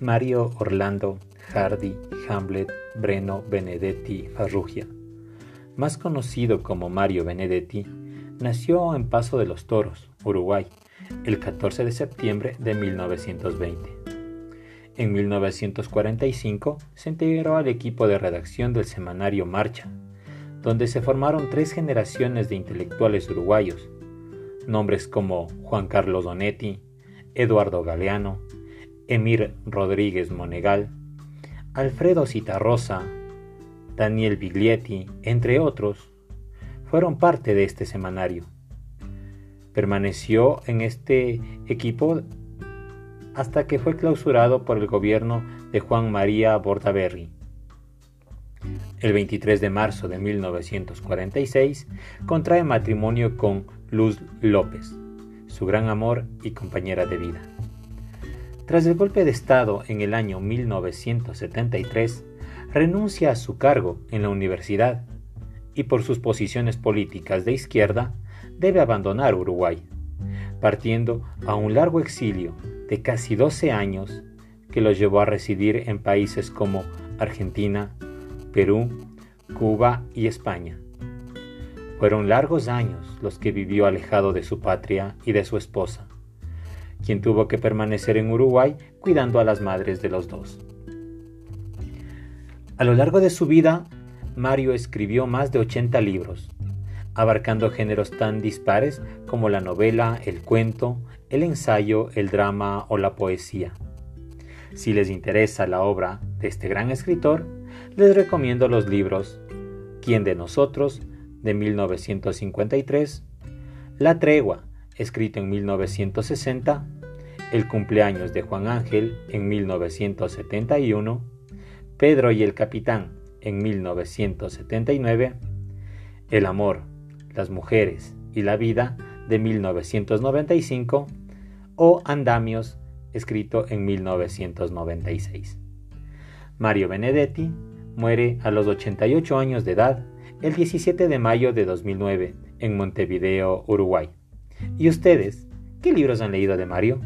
Mario Orlando Hardy Hamlet Breno Benedetti Farrugia, más conocido como Mario Benedetti, nació en Paso de los Toros, Uruguay, el 14 de septiembre de 1920. En 1945 se integró al equipo de redacción del semanario Marcha, donde se formaron tres generaciones de intelectuales uruguayos, nombres como Juan Carlos Donetti, Eduardo Galeano, Emir Rodríguez Monegal, Alfredo Citarrosa, Daniel Biglietti, entre otros, fueron parte de este semanario. Permaneció en este equipo hasta que fue clausurado por el gobierno de Juan María Bordaberry. El 23 de marzo de 1946 contrae matrimonio con Luz López, su gran amor y compañera de vida. Tras el golpe de Estado en el año 1973, renuncia a su cargo en la universidad y por sus posiciones políticas de izquierda debe abandonar Uruguay, partiendo a un largo exilio de casi 12 años que lo llevó a residir en países como Argentina, Perú, Cuba y España. Fueron largos años los que vivió alejado de su patria y de su esposa quien tuvo que permanecer en Uruguay cuidando a las madres de los dos. A lo largo de su vida, Mario escribió más de 80 libros, abarcando géneros tan dispares como la novela, el cuento, el ensayo, el drama o la poesía. Si les interesa la obra de este gran escritor, les recomiendo los libros ¿Quién de nosotros? de 1953, La tregua escrito en 1960, El cumpleaños de Juan Ángel en 1971, Pedro y el Capitán en 1979, El amor, las mujeres y la vida de 1995 o Andamios escrito en 1996. Mario Benedetti muere a los 88 años de edad el 17 de mayo de 2009 en Montevideo, Uruguay. ¿Y ustedes? ¿Qué libros han leído de Mario?